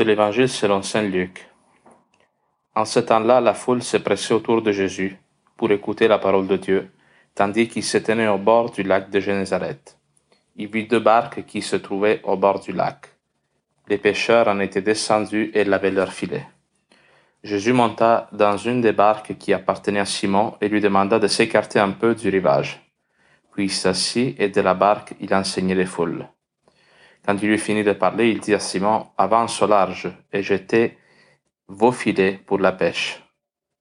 de l'Évangile selon Saint Luc. En ce temps-là, la foule se pressait autour de Jésus pour écouter la parole de Dieu, tandis qu'il se tenait au bord du lac de Génézareth. Il vit deux barques qui se trouvaient au bord du lac. Les pêcheurs en étaient descendus et lavaient leurs filets. Jésus monta dans une des barques qui appartenait à Simon et lui demanda de s'écarter un peu du rivage. Puis il s'assit et de la barque il enseignait les foules. Quand il eut fini de parler, il dit à Simon, avance au large et jetez vos filets pour la pêche.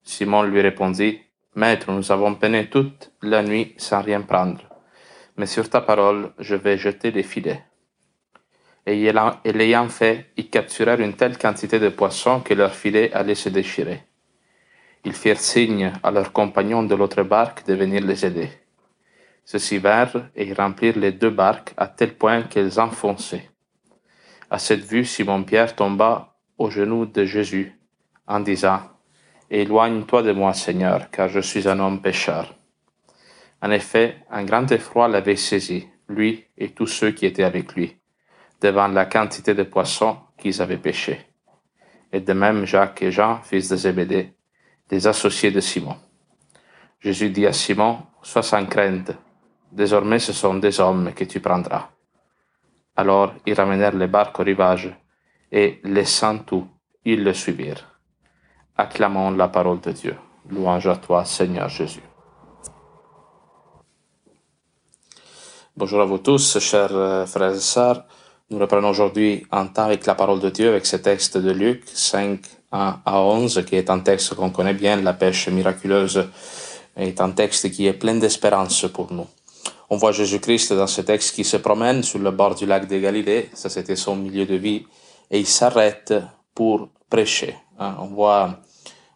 Simon lui répondit, Maître, nous avons peiné toute la nuit sans rien prendre, mais sur ta parole, je vais jeter les filets. Et l'ayant fait, ils capturèrent une telle quantité de poissons que leurs filets allaient se déchirer. Ils firent signe à leurs compagnons de l'autre barque de venir les aider. Ceux-ci vinrent et remplirent les deux barques à tel point qu'elles enfonçaient. À cette vue, Simon-Pierre tomba aux genoux de Jésus en disant, Éloigne-toi de moi, Seigneur, car je suis un homme pécheur. En effet, un grand effroi l'avait saisi, lui et tous ceux qui étaient avec lui, devant la quantité de poissons qu'ils avaient pêchés. Et de même Jacques et Jean, fils de Zébédée, des associés de Simon. Jésus dit à Simon, Sois sans crainte, Désormais ce sont des hommes que tu prendras. Alors ils ramenèrent les barques au rivage, et laissant tout, ils le suivirent. Acclamons la parole de Dieu. Louange à toi, Seigneur Jésus. Bonjour à vous tous, chers euh, frères et sœurs. Nous reprenons aujourd'hui un temps avec la parole de Dieu, avec ce texte de Luc 5 à 11, qui est un texte qu'on connaît bien, la pêche miraculeuse est un texte qui est plein d'espérance pour nous. On voit Jésus-Christ dans ce texte qui se promène sur le bord du lac de Galilée, ça c'était son milieu de vie, et il s'arrête pour prêcher. Hein. On voit,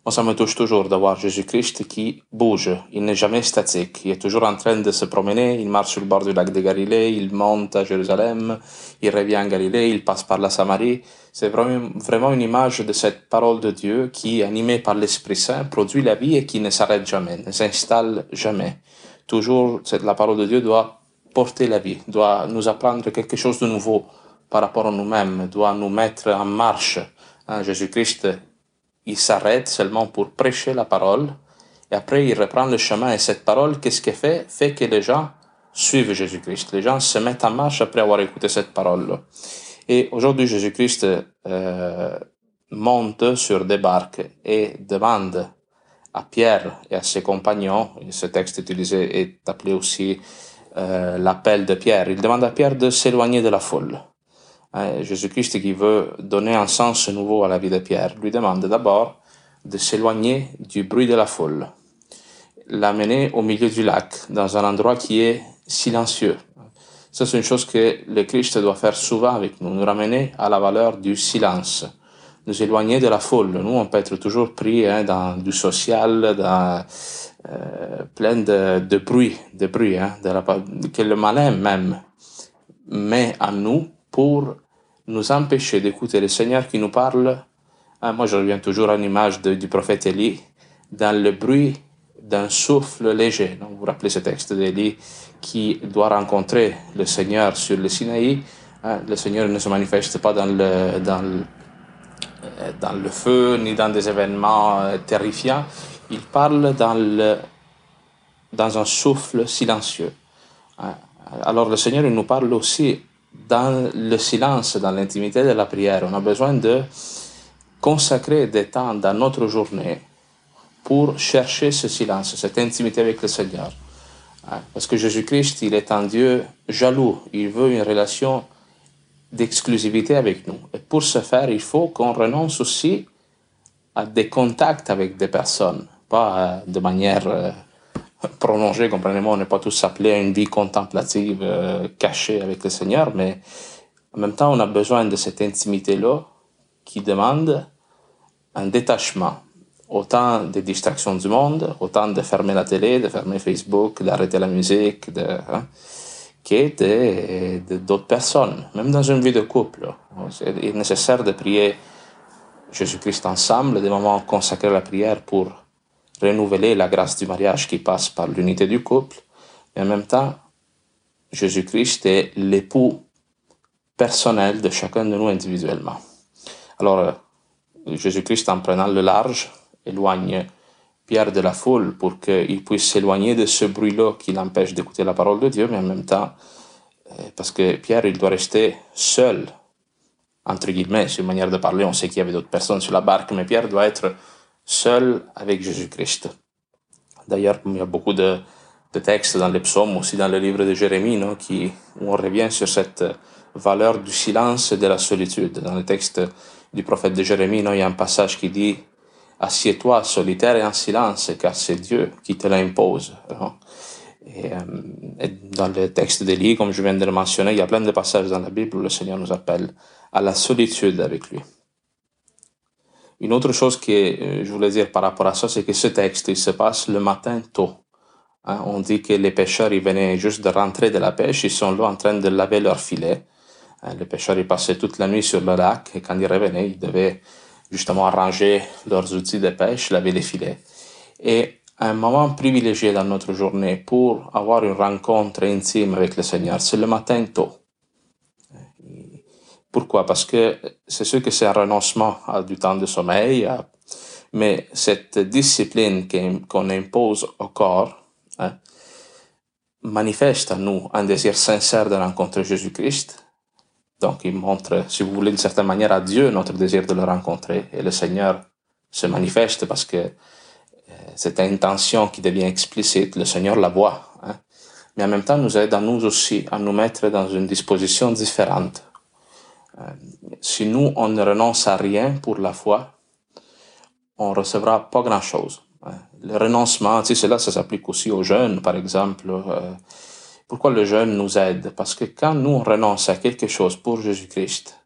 moi ça me touche toujours d'avoir Jésus-Christ qui bouge, il n'est jamais statique, il est toujours en train de se promener, il marche sur le bord du lac de Galilée, il monte à Jérusalem, il revient à Galilée, il passe par la Samarie. C'est vraiment une image de cette parole de Dieu qui, animée par l'Esprit Saint, produit la vie et qui ne s'arrête jamais, ne s'installe jamais toujours, la parole de Dieu doit porter la vie, doit nous apprendre quelque chose de nouveau par rapport à nous-mêmes, doit nous mettre en marche. Hein, Jésus-Christ, il s'arrête seulement pour prêcher la parole, et après il reprend le chemin. Et cette parole, qu'est-ce qu'elle fait? Fait que les gens suivent Jésus-Christ. Les gens se mettent en marche après avoir écouté cette parole. Et aujourd'hui, Jésus-Christ euh, monte sur des barques et demande à Pierre et à ses compagnons, ce texte utilisé est appelé aussi euh, l'appel de Pierre. Il demande à Pierre de s'éloigner de la foule. Hein, Jésus-Christ qui veut donner un sens nouveau à la vie de Pierre lui demande d'abord de s'éloigner du bruit de la foule, l'amener au milieu du lac, dans un endroit qui est silencieux. Ça, c'est une chose que le Christ doit faire souvent avec nous, nous ramener à la valeur du silence nous éloigner de la foule. Nous, on peut être toujours pris hein, dans du social, dans euh, plein de, de bruit, de bruit, hein, de la, que le malin même met à nous pour nous empêcher d'écouter le Seigneur qui nous parle. Hein, moi, je reviens toujours à l'image du prophète Élie, dans le bruit d'un souffle léger. Vous vous rappelez ce texte d'Élie qui doit rencontrer le Seigneur sur le Sinaï. Hein, le Seigneur ne se manifeste pas dans le, dans le dans le feu ni dans des événements euh, terrifiants. Il parle dans, le, dans un souffle silencieux. Hein. Alors le Seigneur il nous parle aussi dans le silence, dans l'intimité de la prière. On a besoin de consacrer des temps dans notre journée pour chercher ce silence, cette intimité avec le Seigneur. Hein. Parce que Jésus-Christ, il est un Dieu jaloux. Il veut une relation d'exclusivité avec nous. Et pour ce faire, il faut qu'on renonce aussi à des contacts avec des personnes, pas euh, de manière euh, prolongée, comprenez-moi, on n'est pas tous appelés à une vie contemplative euh, cachée avec le Seigneur, mais en même temps, on a besoin de cette intimité-là qui demande un détachement, autant des distractions du monde, autant de fermer la télé, de fermer Facebook, d'arrêter la musique, de... Hein, qui d'autres personnes, même dans une vie de couple. Il est nécessaire de prier Jésus-Christ ensemble, des moments consacrés à la prière pour renouveler la grâce du mariage qui passe par l'unité du couple, et en même temps, Jésus-Christ est l'époux personnel de chacun de nous individuellement. Alors, Jésus-Christ, en prenant le large, éloigne Pierre de la foule pour qu'il puisse s'éloigner de ce bruit-là qui l'empêche d'écouter la parole de Dieu, mais en même temps, euh, parce que Pierre, il doit rester seul, entre guillemets, c'est une manière de parler, on sait qu'il y avait d'autres personnes sur la barque, mais Pierre doit être seul avec Jésus-Christ. D'ailleurs, il y a beaucoup de, textes dans les psaumes, aussi dans le livre de Jérémie, non, qui, où on revient sur cette valeur du silence et de la solitude. Dans le texte du prophète de Jérémie, il y a un passage qui dit Assieds-toi solitaire et en silence, car c'est Dieu qui te l'impose. Et, euh, et, dans le texte d'Élie, comme je viens de le mentionner, il y a plein de passages dans la Bible où le Seigneur nous appelle à la solitude avec lui. Une autre chose que euh, je voulais dire par rapport à ça, c'est que ce texte, il se passe le matin tôt. Hein, on dit que les pêcheurs, ils venaient juste de rentrer de la pêche, ils sont là en train de laver leur filet. Hein, les pêcheurs, ils passaient toute la nuit sur le lac et quand ils revenaient, ils devaient justement arranger leurs outils de pêche, laver les filets. Et un moment privilégié dans notre journée pour avoir une rencontre intime avec le Seigneur, c'est le matin tôt. Pourquoi? Parce que c'est sûr que c'est un renoncement à du temps de sommeil, mais cette discipline qu'on impose au corps hein, manifeste à nous un désir sincère de rencontrer Jésus-Christ donc, il montre, si vous voulez, d'une certaine manière à Dieu notre désir de le rencontrer. Et le Seigneur se manifeste parce que euh, cette intention qui devient explicite, le Seigneur la voit. Hein. Mais en même temps, nous aide à nous aussi à nous mettre dans une disposition différente. Euh, si nous, on ne renonce à rien pour la foi, on recevra pas grand-chose. Hein. Le renoncement, tu sais, cela, ça s'applique aussi aux jeunes, par exemple. Euh, pourquoi le jeûne nous aide? Parce que quand nous on renonce à quelque chose pour Jésus-Christ,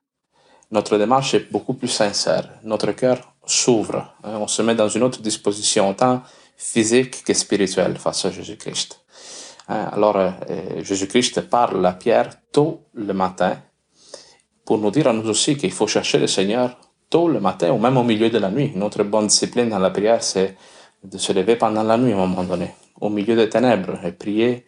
notre démarche est beaucoup plus sincère. Notre cœur s'ouvre. Hein. On se met dans une autre disposition, tant physique que spirituelle, face à Jésus-Christ. Hein. Alors, euh, Jésus-Christ parle à Pierre tôt le matin pour nous dire à nous aussi qu'il faut chercher le Seigneur tôt le matin ou même au milieu de la nuit. Notre bonne discipline dans la prière, c'est de se lever pendant la nuit à un moment donné, au milieu des ténèbres, et prier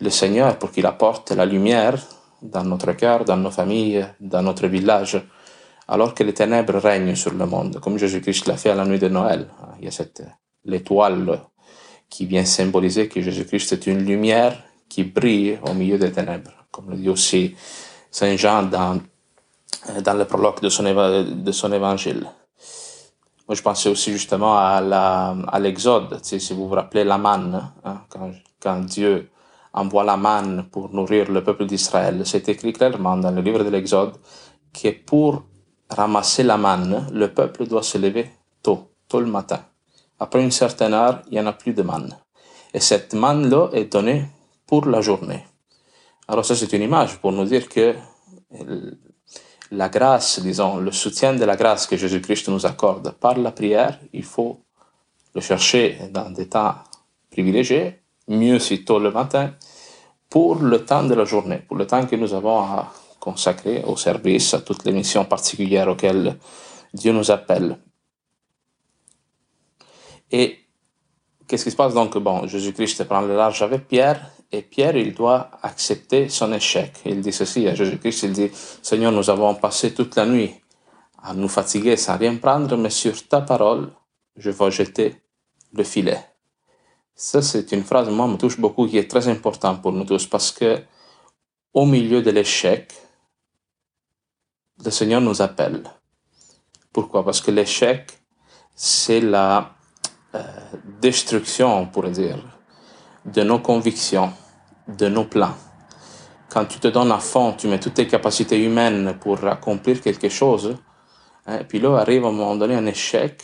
le Seigneur pour qu'il apporte la lumière dans notre cœur, dans nos familles, dans notre village, alors que les ténèbres règnent sur le monde, comme Jésus-Christ l'a fait à la nuit de Noël. Il y a cette l'étoile qui vient symboliser que Jésus-Christ est une lumière qui brille au milieu des ténèbres, comme le dit aussi Saint Jean dans, dans le prologue de son, évangile. Moi, je pensais aussi justement à l'exode, si vous vous rappelez la manne, hein, quand Dieu envoie la manne pour nourrir le peuple d'Israël. C'est écrit clairement dans le livre de l'Exode que pour ramasser la manne, le peuple doit se lever tôt, tôt le matin. Après une certaine heure, il n'y en a plus de manne. Et cette manne-là est donnée pour la journée. Alors ça, c'est une image pour nous dire que la grâce, disons, le soutien de la grâce que Jésus-Christ nous accorde par la prière, il faut le chercher dans des temps privilégiés mieux si tôt le matin, pour le temps de la journée, pour le temps que nous avons à consacrer au service, à toutes les missions particulières auxquelles Dieu nous appelle. Et qu'est-ce qui se passe donc? Bon, Jésus-Christ prend le large avec Pierre, et Pierre, il doit accepter son échec. Il dit ceci à Jésus-Christ, il dit, Seigneur, nous avons passé toute la nuit à nous fatiguer sans rien prendre, mais sur ta parole, je vais jeter le filet. Ça, c'est une phrase, moi, me touche beaucoup, qui est très importante pour nous tous, parce que au milieu de l'échec, le Seigneur nous appelle. Pourquoi? Parce que l'échec, c'est la euh, destruction, on pourrait dire, de nos convictions, de nos plans. Quand tu te donnes à fond, tu mets toutes tes capacités humaines pour accomplir quelque chose, hein, puis là arrive à un moment donné un échec,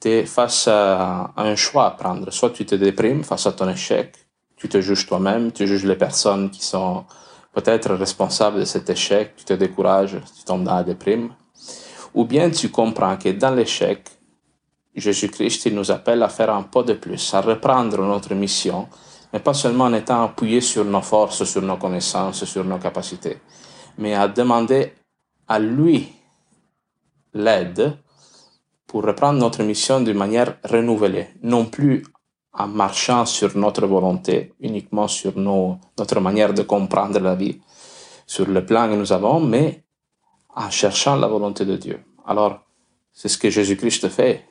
tu es face à, un choix à prendre. Soit tu te déprimes face à ton échec, tu te juges toi-même, tu juges les personnes qui sont peut-être responsables de cet échec, tu te décourages, tu tombes dans la déprime. Ou bien tu comprends que dans l'échec, Jésus-Christ il nous appelle à faire un pas de plus, à reprendre notre mission, mais pas seulement en étant appuyé sur nos forces, sur nos connaissances, sur nos capacités, mais à demander à lui l'aide pour reprendre notre mission d'une manière renouvelée, non plus en marchant sur notre volonté, uniquement sur nos, notre manière de comprendre la vie, sur le plan que nous avons, mais en cherchant la volonté de Dieu, Alors, c'est ce que Jésus-Christ fait.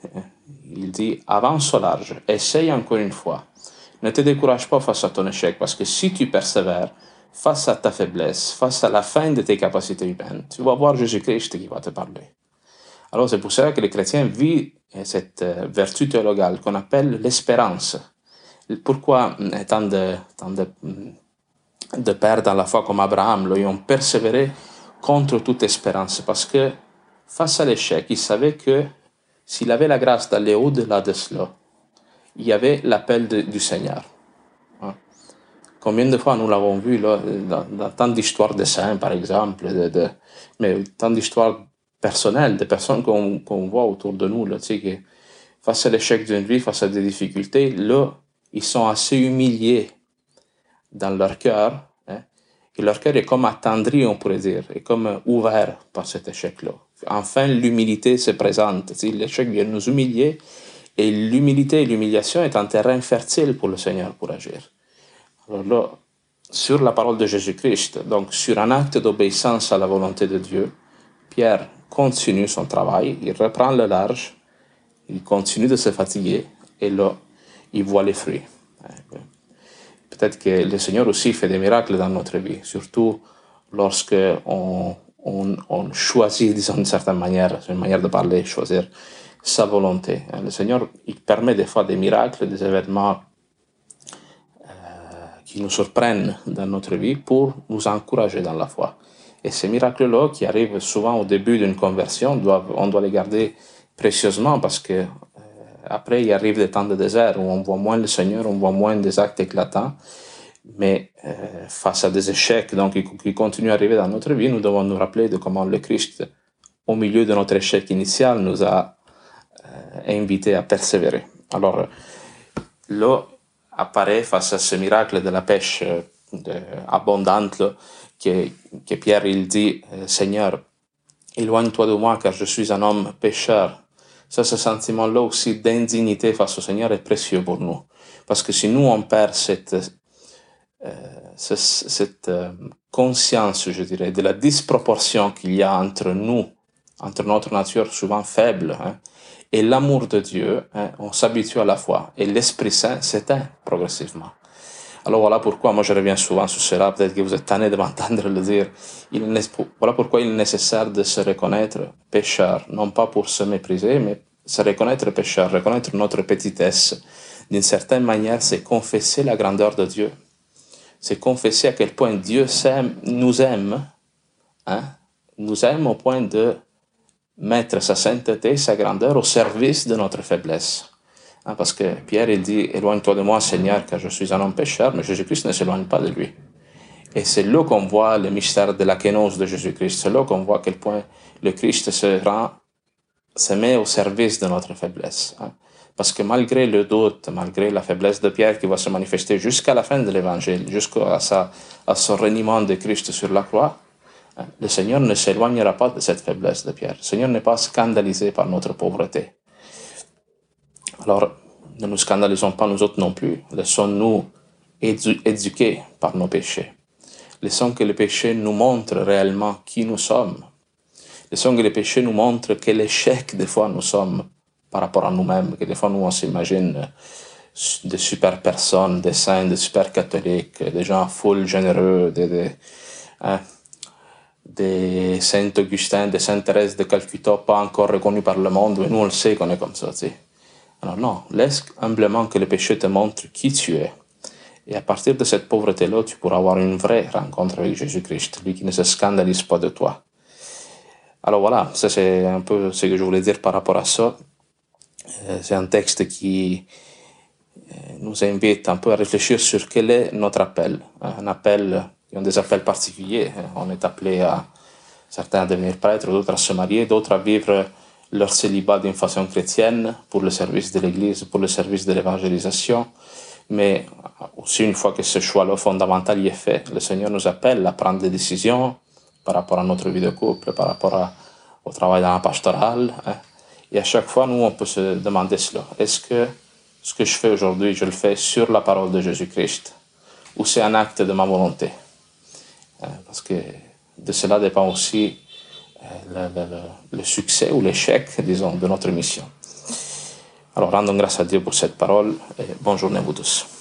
Il dit, avance au large, essaye encore une fois. Ne te décourage pas face à ton échec, parce que si tu persévères, face à ta faiblesse, face à la fin de tes capacités humaines, tu vas voir Jésus-Christ qui va te parler. Alors c'est pour cela que les chrétiens vivent cette euh, vertu théologale qu'on appelle l'espérance. Pourquoi tant de, tant de, de pères dans la foi comme Abraham lui ont persévéré contre toute espérance? Parce que face à l'échec, il savait que s'il avait la grâce d'aller au-delà de cela, il y avait l'appel du Seigneur. Hein? Combien de fois nous l'avons vu dans, tant d'histoires de saints, par exemple, de, mais tant d'histoires personnelles, de personnes qu'on voit autour de nous, là, tu sais, que face à l'échec d'une vie, face à des difficultés, là, ils sont assez humiliés dans leur cœur. Hein, et leur cœur est comme attendri, on pourrait dire, est comme ouvert par cet échec-là. Enfin, l'humilité se présente. L'échec vient nous humilier et l'humilité et l'humiliation est un terrain fertile pour le Seigneur pour agir. Alors là, sur la parole de Jésus-Christ, donc sur un acte d'obéissance à la volonté de Dieu, Pierre continue son travail, il reprend le large, il continue de se fatiguer et là, il voit les fruits. Peut-être que le Seigneur aussi fait des miracles dans notre vie, surtout lorsque on, choisit, disons d'une certaine manière, c'est une manière de parler, choisir sa volonté. Le Seigneur, il permet des fois des miracles, des événements euh, qui nous surprennent dans notre vie pour nous encourager dans la foi. Et ces miracles-là, qui arrivent souvent au début d'une conversion, on doit les garder précieusement parce que après, il arrive des temps de désert où on voit moins le Seigneur, on voit moins des actes éclatants. Mais euh, face à des échecs donc, qui, continuent à arriver dans notre vie, nous devons nous rappeler de comment le Christ, au milieu de notre échec initial, nous a euh, invités à persévérer. Alors, là apparaît face à ce miracle de la pêche euh, abondante que, que Pierre il dit, Seigneur, éloigne-toi de moi car je suis un homme pécheur. Ça, ce sentiment-là aussi d'indignité face au Seigneur est précieux pour nous. Parce que si nous, on perd cette, euh, euh, conscience, je dirais, de la disproportion qu'il y a entre nous, entre notre nature souvent faible, hein, et l'amour de Dieu, hein, on s'habitue à la foi. Et l'Esprit Saint s'éteint progressivement. Alors voilà pourquoi, moi je reviens souvent sur cela, peut-être que vous êtes tanné de m'entendre le dire. Il voilà pourquoi il est nécessaire de se reconnaître pécheur, non pas pour se mépriser, mais se reconnaître pécheur, reconnaître notre petitesse. D'une certaine manière, c'est confesser la grandeur de Dieu. C'est confesser à quel point Dieu nous aime, hein, nous aime au point de mettre sa sainteté, sa grandeur au service de notre faiblesse. Hein, parce que Pierre, il dit, éloigne-toi de moi, Seigneur, car je suis un homme pécheur, mais Jésus-Christ ne s'éloigne pas de lui. Et c'est là qu'on voit le mystère de la kénose de Jésus-Christ. C'est là qu'on voit à quel point le Christ se rend, se met au service de notre faiblesse. Hein. Parce que malgré le doute, malgré la faiblesse de Pierre qui va se manifester jusqu'à la fin de l'évangile, jusqu'à son reniement de Christ sur la croix, hein, le Seigneur ne s'éloignera pas de cette faiblesse de Pierre. Le Seigneur n'est pas scandalisé par notre pauvreté. Alors, ne nous scandalisons pas nous autres non plus. Laissons-nous éduquer par nos péchés. Laissons que le péché nous montre réellement qui nous sommes. Laissons que le péché nous montre quel échec des fois nous sommes par rapport à nous-mêmes, que des fois nous on s'imagine des super personnes, des saints, des super catholiques, des gens full généreux, des, des, hein, des Saint Augustin, des Sainte Thérèse de Calcutta pas encore reconnus par le monde, mais nous on le sait qu'on est comme ça, tu sais. Alors non, laisse humblement que le péché te montre qui tu es. Et à partir de cette pauvreté-là, tu pourras avoir une vraie rencontre avec Jésus-Christ, lui qui ne se scandalise pas de toi. Alors voilà, ça c'est un peu ce que je voulais dire par rapport à ça. Euh, c'est un texte qui euh, nous invite un peu à réfléchir sur quel est notre appel. Un appel, il y a des appels particuliers. On est appelé à certains à devenir prêtres, d'autres à se marier, d'autres à vivre leur célibat d'une façon chrétienne pour le service de l'Église, pour le service de l'évangélisation. Mais aussi une fois que ce choix-là fondamental y est fait, le Seigneur nous appelle à prendre des décisions par rapport à notre vie de couple, par rapport au travail dans la pastorale. Hein. Et à chaque fois, nous, on peut se demander cela. Est-ce que ce que je fais aujourd'hui, je le fais sur la parole de Jésus-Christ ou c'est un acte de ma volonté? Hein? Parce que de cela dépend aussi le, le, le, succès ou l'échec, disons, de notre mission. Alors rendons grâce à Dieu pour cette parole et bonne journée à vous tous.